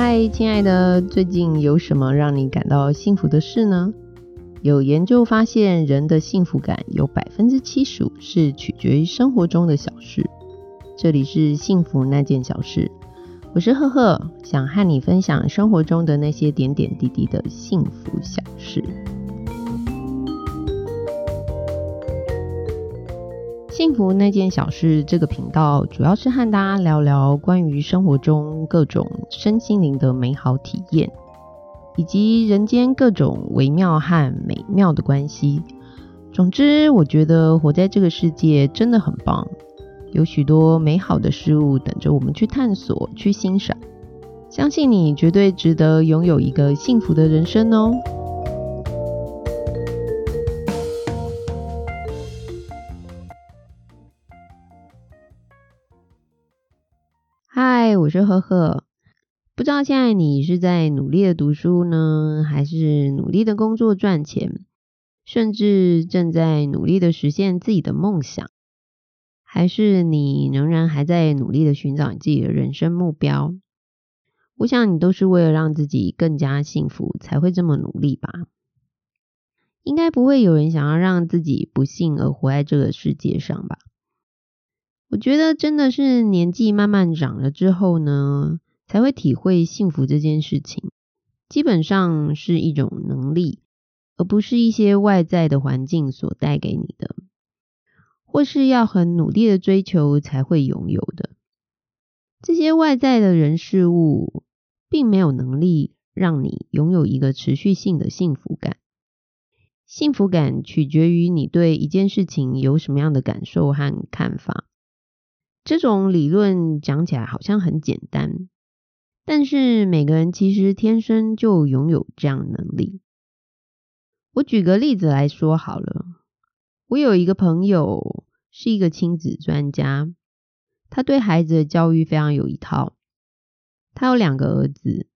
嗨，亲爱的，最近有什么让你感到幸福的事呢？有研究发现，人的幸福感有百分之七十五是取决于生活中的小事。这里是幸福那件小事，我是赫赫，想和你分享生活中的那些点点滴滴的幸福小事。幸福那件小事这个频道，主要是和大家聊聊关于生活中各种身心灵的美好体验，以及人间各种微妙和美妙的关系。总之，我觉得活在这个世界真的很棒，有许多美好的事物等着我们去探索、去欣赏。相信你绝对值得拥有一个幸福的人生哦！嗨，我是呵呵。不知道现在你是在努力的读书呢，还是努力的工作赚钱，甚至正在努力的实现自己的梦想，还是你仍然还在努力的寻找你自己的人生目标？我想你都是为了让自己更加幸福才会这么努力吧。应该不会有人想要让自己不幸而活在这个世界上吧？我觉得真的是年纪慢慢长了之后呢，才会体会幸福这件事情。基本上是一种能力，而不是一些外在的环境所带给你的，或是要很努力的追求才会拥有的。这些外在的人事物，并没有能力让你拥有一个持续性的幸福感。幸福感取决于你对一件事情有什么样的感受和看法。这种理论讲起来好像很简单，但是每个人其实天生就拥有这样能力。我举个例子来说好了，我有一个朋友是一个亲子专家，他对孩子的教育非常有一套。他有两个儿子，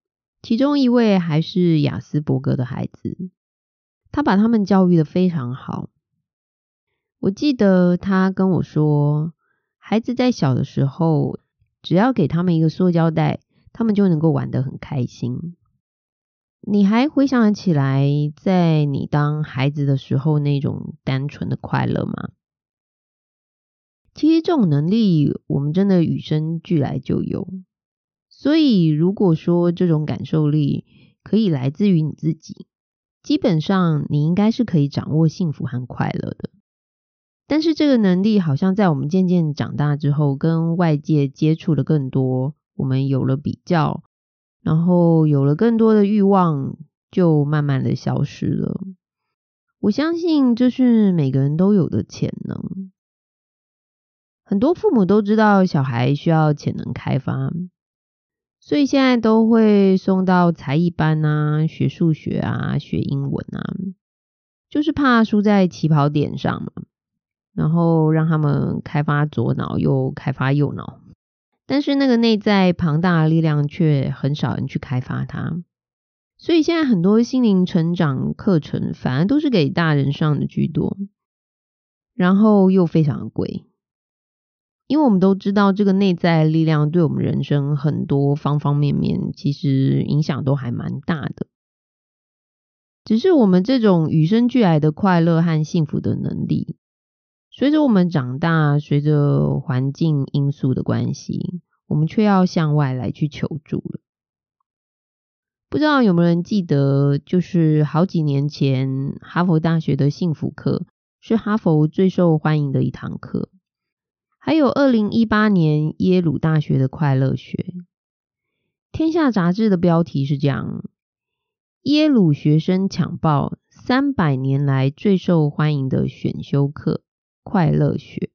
其中一位还是雅斯伯格的孩子，他把他们教育的非常好。我记得他跟我说。孩子在小的时候，只要给他们一个塑胶袋，他们就能够玩得很开心。你还回想得起来，在你当孩子的时候那种单纯的快乐吗？其实这种能力，我们真的与生俱来就有。所以，如果说这种感受力可以来自于你自己，基本上你应该是可以掌握幸福和快乐的。但是这个能力好像在我们渐渐长大之后，跟外界接触的更多，我们有了比较，然后有了更多的欲望，就慢慢的消失了。我相信这是每个人都有的潜能。很多父母都知道小孩需要潜能开发，所以现在都会送到才艺班啊，学数学啊，学英文啊，就是怕输在起跑点上嘛。然后让他们开发左脑又开发右脑，但是那个内在庞大的力量却很少人去开发它。所以现在很多心灵成长课程反而都是给大人上的居多，然后又非常贵，因为我们都知道这个内在力量对我们人生很多方方面面其实影响都还蛮大的。只是我们这种与生俱来的快乐和幸福的能力。随着我们长大，随着环境因素的关系，我们却要向外来去求助了。不知道有没有人记得，就是好几年前哈佛大学的幸福课是哈佛最受欢迎的一堂课，还有二零一八年耶鲁大学的快乐学。天下杂志的标题是这样：耶鲁学生抢报三百年来最受欢迎的选修课。快乐学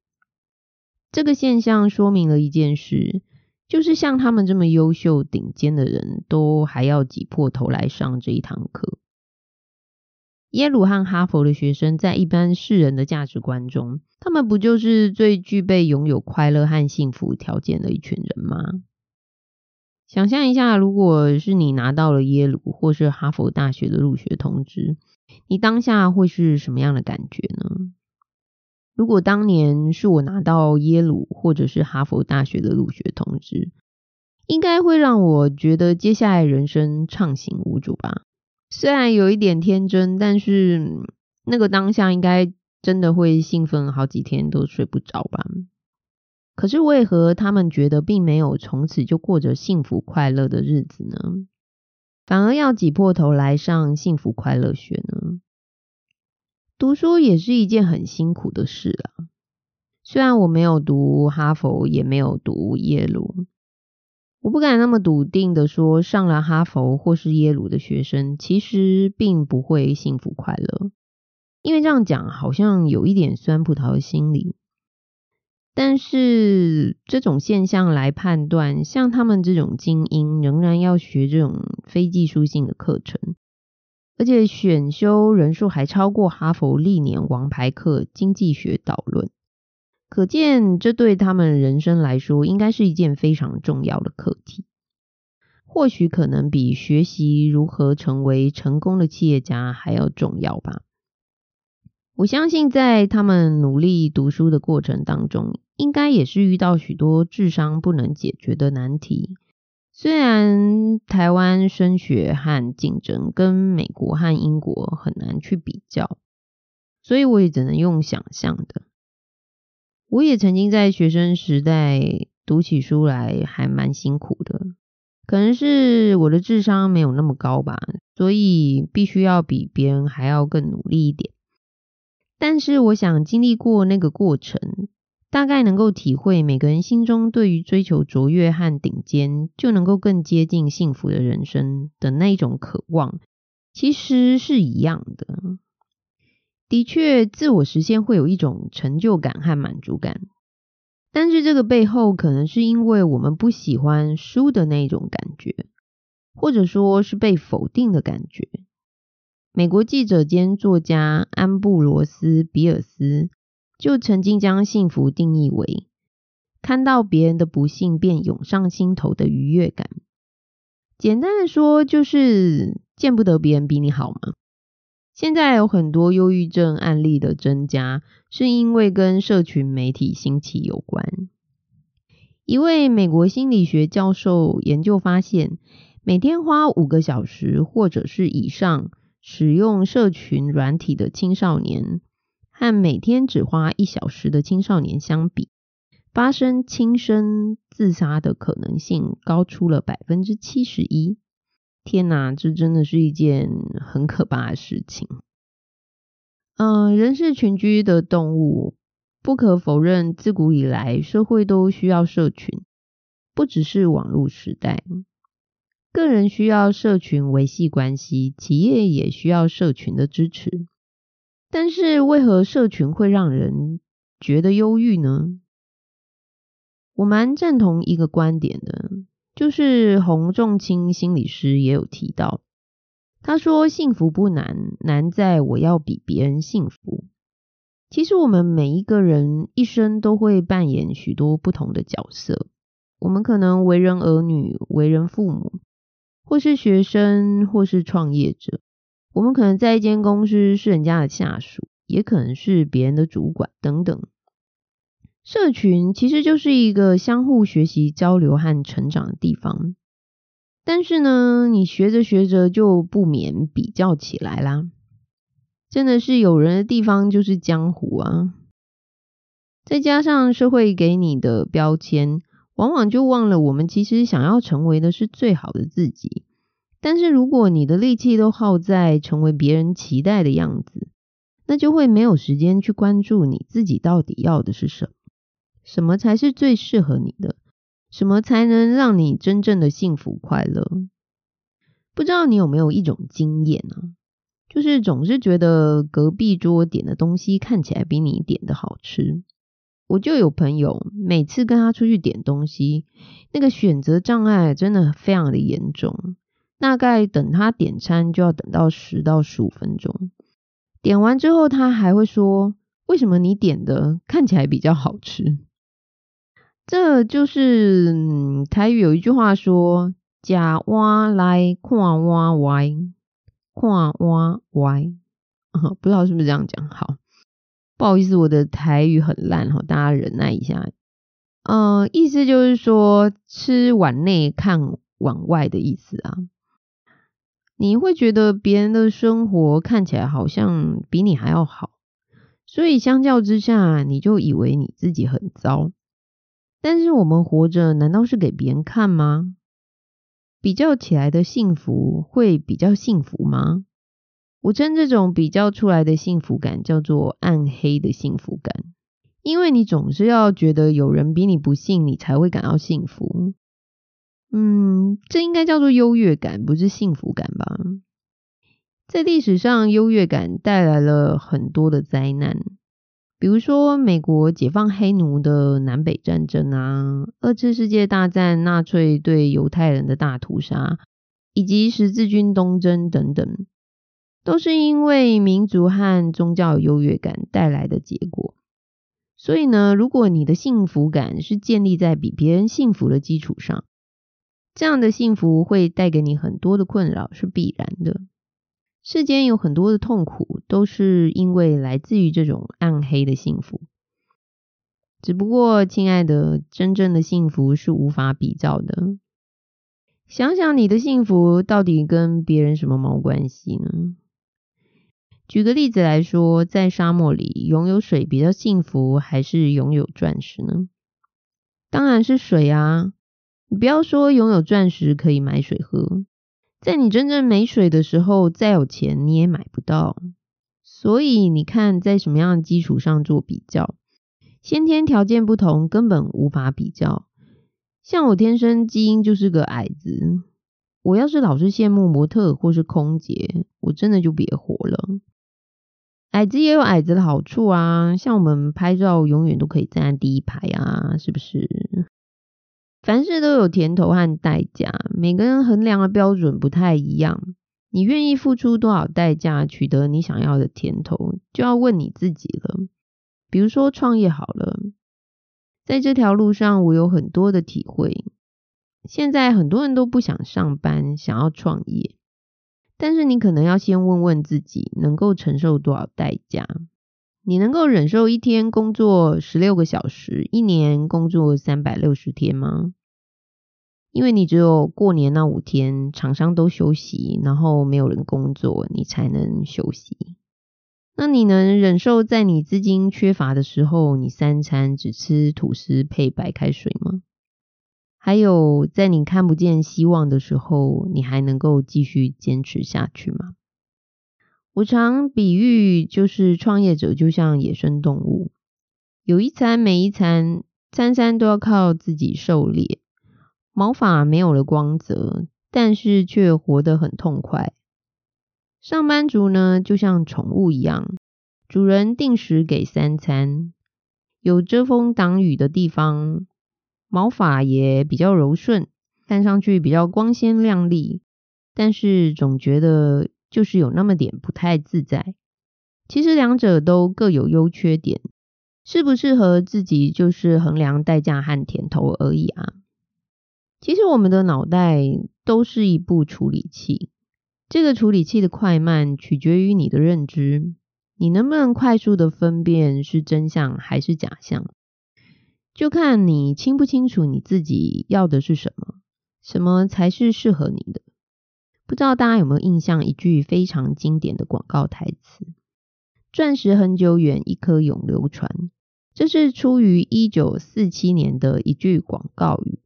这个现象说明了一件事，就是像他们这么优秀、顶尖的人都还要挤破头来上这一堂课。耶鲁和哈佛的学生在一般世人的价值观中，他们不就是最具备拥有快乐和幸福条件的一群人吗？想象一下，如果是你拿到了耶鲁或是哈佛大学的入学通知，你当下会是什么样的感觉呢？如果当年是我拿到耶鲁或者是哈佛大学的入学通知，应该会让我觉得接下来人生畅行无阻吧。虽然有一点天真，但是那个当下应该真的会兴奋好几天都睡不着吧。可是为何他们觉得并没有从此就过着幸福快乐的日子呢？反而要挤破头来上幸福快乐学呢？读书也是一件很辛苦的事啊。虽然我没有读哈佛，也没有读耶鲁，我不敢那么笃定的说，上了哈佛或是耶鲁的学生其实并不会幸福快乐，因为这样讲好像有一点酸葡萄的心理。但是这种现象来判断，像他们这种精英，仍然要学这种非技术性的课程，而且选修人数还超过哈佛历年王牌课《经济学导论》，可见这对他们人生来说，应该是一件非常重要的课题。或许可能比学习如何成为成功的企业家还要重要吧。我相信，在他们努力读书的过程当中，应该也是遇到许多智商不能解决的难题。虽然台湾升学和竞争跟美国和英国很难去比较，所以我也只能用想象的。我也曾经在学生时代读起书来还蛮辛苦的，可能是我的智商没有那么高吧，所以必须要比别人还要更努力一点。但是我想经历过那个过程，大概能够体会每个人心中对于追求卓越和顶尖，就能够更接近幸福的人生的那一种渴望，其实是一样的。的确，自我实现会有一种成就感和满足感，但是这个背后可能是因为我们不喜欢输的那一种感觉，或者说是被否定的感觉。美国记者兼作家安布罗斯·比尔斯就曾经将幸福定义为看到别人的不幸便涌上心头的愉悦感。简单的说，就是见不得别人比你好嘛。现在有很多忧郁症案例的增加，是因为跟社群媒体兴起有关。一位美国心理学教授研究发现，每天花五个小时或者是以上。使用社群软体的青少年和每天只花一小时的青少年相比，发生轻生自杀的可能性高出了百分之七十一。天哪，这真的是一件很可怕的事情。嗯，人是群居的动物，不可否认，自古以来社会都需要社群，不只是网络时代。个人需要社群维系关系，企业也需要社群的支持。但是，为何社群会让人觉得忧郁呢？我蛮赞同一个观点的，就是洪仲清心理师也有提到，他说：“幸福不难，难在我要比别人幸福。”其实，我们每一个人一生都会扮演许多不同的角色，我们可能为人儿女，为人父母。或是学生，或是创业者，我们可能在一间公司是人家的下属，也可能是别人的主管等等。社群其实就是一个相互学习、交流和成长的地方。但是呢，你学着学着就不免比较起来啦。真的是有人的地方就是江湖啊！再加上社会给你的标签。往往就忘了，我们其实想要成为的是最好的自己。但是如果你的力气都耗在成为别人期待的样子，那就会没有时间去关注你自己到底要的是什么，什么才是最适合你的，什么才能让你真正的幸福快乐。不知道你有没有一种经验呢？就是总是觉得隔壁桌点的东西看起来比你点的好吃。我就有朋友，每次跟他出去点东西，那个选择障碍真的非常的严重。大概等他点餐就要等到十到十五分钟，点完之后他还会说：“为什么你点的看起来比较好吃？”这就是台语有一句话说：“假蛙来看蛙歪，看蛙歪。”不知道是不是这样讲？好。不好意思，我的台语很烂哈，大家忍耐一下。呃，意思就是说吃碗内看碗外的意思啊。你会觉得别人的生活看起来好像比你还要好，所以相较之下，你就以为你自己很糟。但是我们活着难道是给别人看吗？比较起来的幸福会比较幸福吗？我称这种比较出来的幸福感叫做暗黑的幸福感，因为你总是要觉得有人比你不幸，你才会感到幸福。嗯，这应该叫做优越感，不是幸福感吧？在历史上，优越感带来了很多的灾难，比如说美国解放黑奴的南北战争啊，二次世界大战纳粹对犹太人的大屠杀，以及十字军东征等等，都是因为民族和宗教优越感带来的结果。所以呢，如果你的幸福感是建立在比别人幸福的基础上，这样的幸福会带给你很多的困扰，是必然的。世间有很多的痛苦，都是因为来自于这种暗黑的幸福。只不过，亲爱的，真正的幸福是无法比较的。想想你的幸福到底跟别人什么毛关系呢？举个例子来说，在沙漠里拥有水比较幸福，还是拥有钻石呢？当然是水啊！你不要说拥有钻石可以买水喝，在你真正没水的时候，再有钱你也买不到。所以你看，在什么样的基础上做比较？先天条件不同，根本无法比较。像我天生基因就是个矮子，我要是老是羡慕模特或是空姐，我真的就别活了。矮子也有矮子的好处啊，像我们拍照永远都可以站在第一排啊，是不是？凡事都有甜头和代价，每个人衡量的标准不太一样。你愿意付出多少代价取得你想要的甜头，就要问你自己了。比如说创业好了，在这条路上我有很多的体会。现在很多人都不想上班，想要创业，但是你可能要先问问自己，能够承受多少代价。你能够忍受一天工作十六个小时，一年工作三百六十天吗？因为你只有过年那五天，厂商都休息，然后没有人工作，你才能休息。那你能忍受在你资金缺乏的时候，你三餐只吃吐司配白开水吗？还有，在你看不见希望的时候，你还能够继续坚持下去吗？我常比喻，就是创业者就像野生动物，有一餐没一餐，餐餐都要靠自己狩猎，毛发没有了光泽，但是却活得很痛快。上班族呢，就像宠物一样，主人定时给三餐，有遮风挡雨的地方，毛发也比较柔顺，看上去比较光鲜亮丽，但是总觉得。就是有那么点不太自在。其实两者都各有优缺点，适不适合自己就是衡量代价和甜头而已啊。其实我们的脑袋都是一部处理器，这个处理器的快慢取决于你的认知，你能不能快速的分辨是真相还是假象，就看你清不清楚你自己要的是什么，什么才是适合你的。不知道大家有没有印象一句非常经典的广告台词：“钻石恒久远，一颗永流传。”这是出于一九四七年的一句广告语，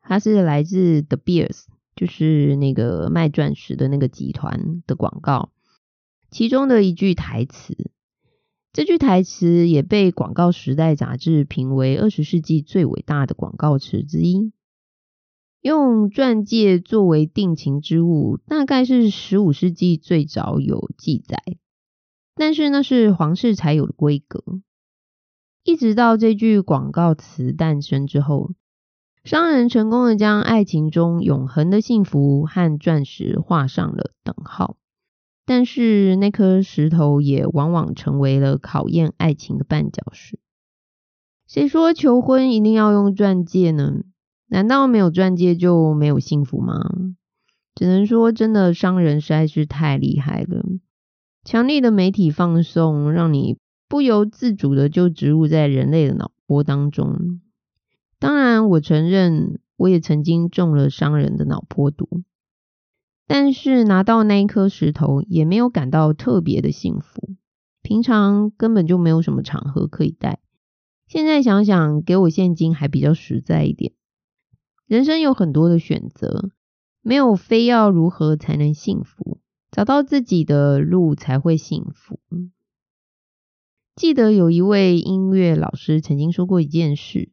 它是来自 The Beers，就是那个卖钻石的那个集团的广告，其中的一句台词。这句台词也被《广告时代》杂志评为二十世纪最伟大的广告词之一。用钻戒作为定情之物，大概是十五世纪最早有记载，但是那是皇室才有的规格。一直到这句广告词诞生之后，商人成功的将爱情中永恒的幸福和钻石画上了等号。但是那颗石头也往往成为了考验爱情的绊脚石。谁说求婚一定要用钻戒呢？难道没有钻戒就没有幸福吗？只能说，真的商人实在是太厉害了。强力的媒体放送，让你不由自主的就植入在人类的脑波当中。当然，我承认我也曾经中了商人的脑波毒，但是拿到那一颗石头也没有感到特别的幸福。平常根本就没有什么场合可以带，现在想想，给我现金还比较实在一点。人生有很多的选择，没有非要如何才能幸福，找到自己的路才会幸福。记得有一位音乐老师曾经说过一件事。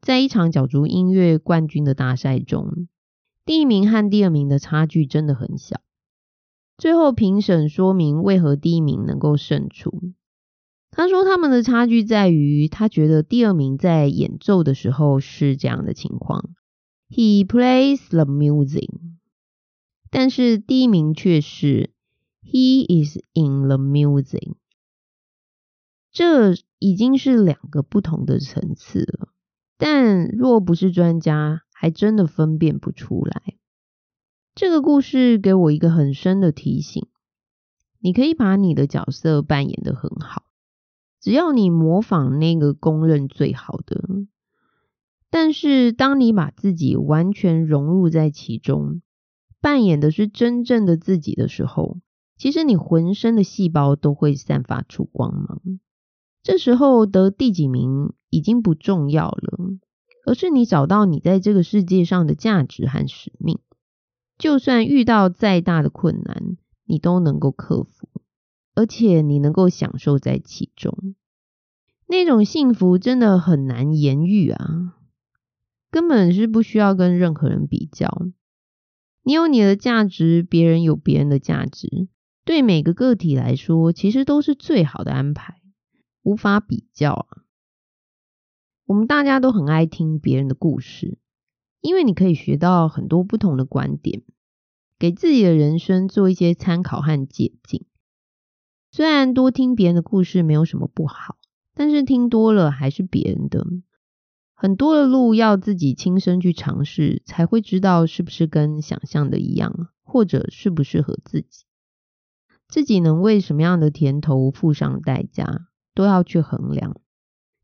在一场角逐音乐冠军的大赛中，第一名和第二名的差距真的很小。最后评审说明为何第一名能够胜出。他说他们的差距在于，他觉得第二名在演奏的时候是这样的情况，He plays the music，但是第一名却是 He is in the music。这已经是两个不同的层次了。但若不是专家，还真的分辨不出来。这个故事给我一个很深的提醒：你可以把你的角色扮演的很好，只要你模仿那个公认最好的。但是，当你把自己完全融入在其中，扮演的是真正的自己的时候，其实你浑身的细胞都会散发出光芒。这时候得第几名？已经不重要了，而是你找到你在这个世界上的价值和使命。就算遇到再大的困难，你都能够克服，而且你能够享受在其中。那种幸福真的很难言喻啊，根本是不需要跟任何人比较。你有你的价值，别人有别人的价值，对每个个体来说，其实都是最好的安排，无法比较啊。我们大家都很爱听别人的故事，因为你可以学到很多不同的观点，给自己的人生做一些参考和借鉴。虽然多听别人的故事没有什么不好，但是听多了还是别人的。很多的路要自己亲身去尝试，才会知道是不是跟想象的一样，或者适不适合自己。自己能为什么样的甜头付上代价，都要去衡量。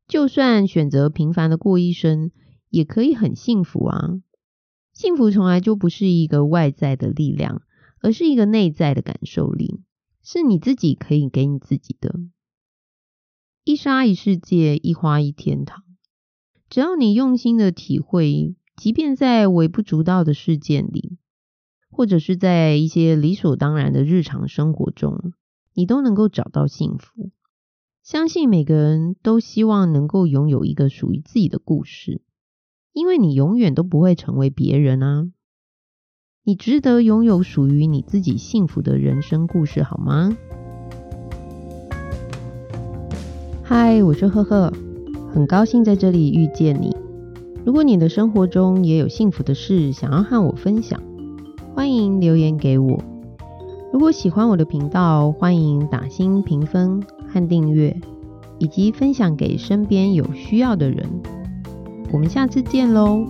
就算选择平凡的过一生，也可以很幸福啊！幸福从来就不是一个外在的力量，而是一个内在的感受力，是你自己可以给你自己的。一沙一世界，一花一天堂。只要你用心的体会，即便在微不足道的事件里，或者是在一些理所当然的日常生活中，你都能够找到幸福。相信每个人都希望能够拥有一个属于自己的故事，因为你永远都不会成为别人啊！你值得拥有属于你自己幸福的人生故事，好吗？嗨，我是赫赫，很高兴在这里遇见你。如果你的生活中也有幸福的事想要和我分享，欢迎留言给我。如果喜欢我的频道，欢迎打新评分。和订阅，以及分享给身边有需要的人。我们下次见喽！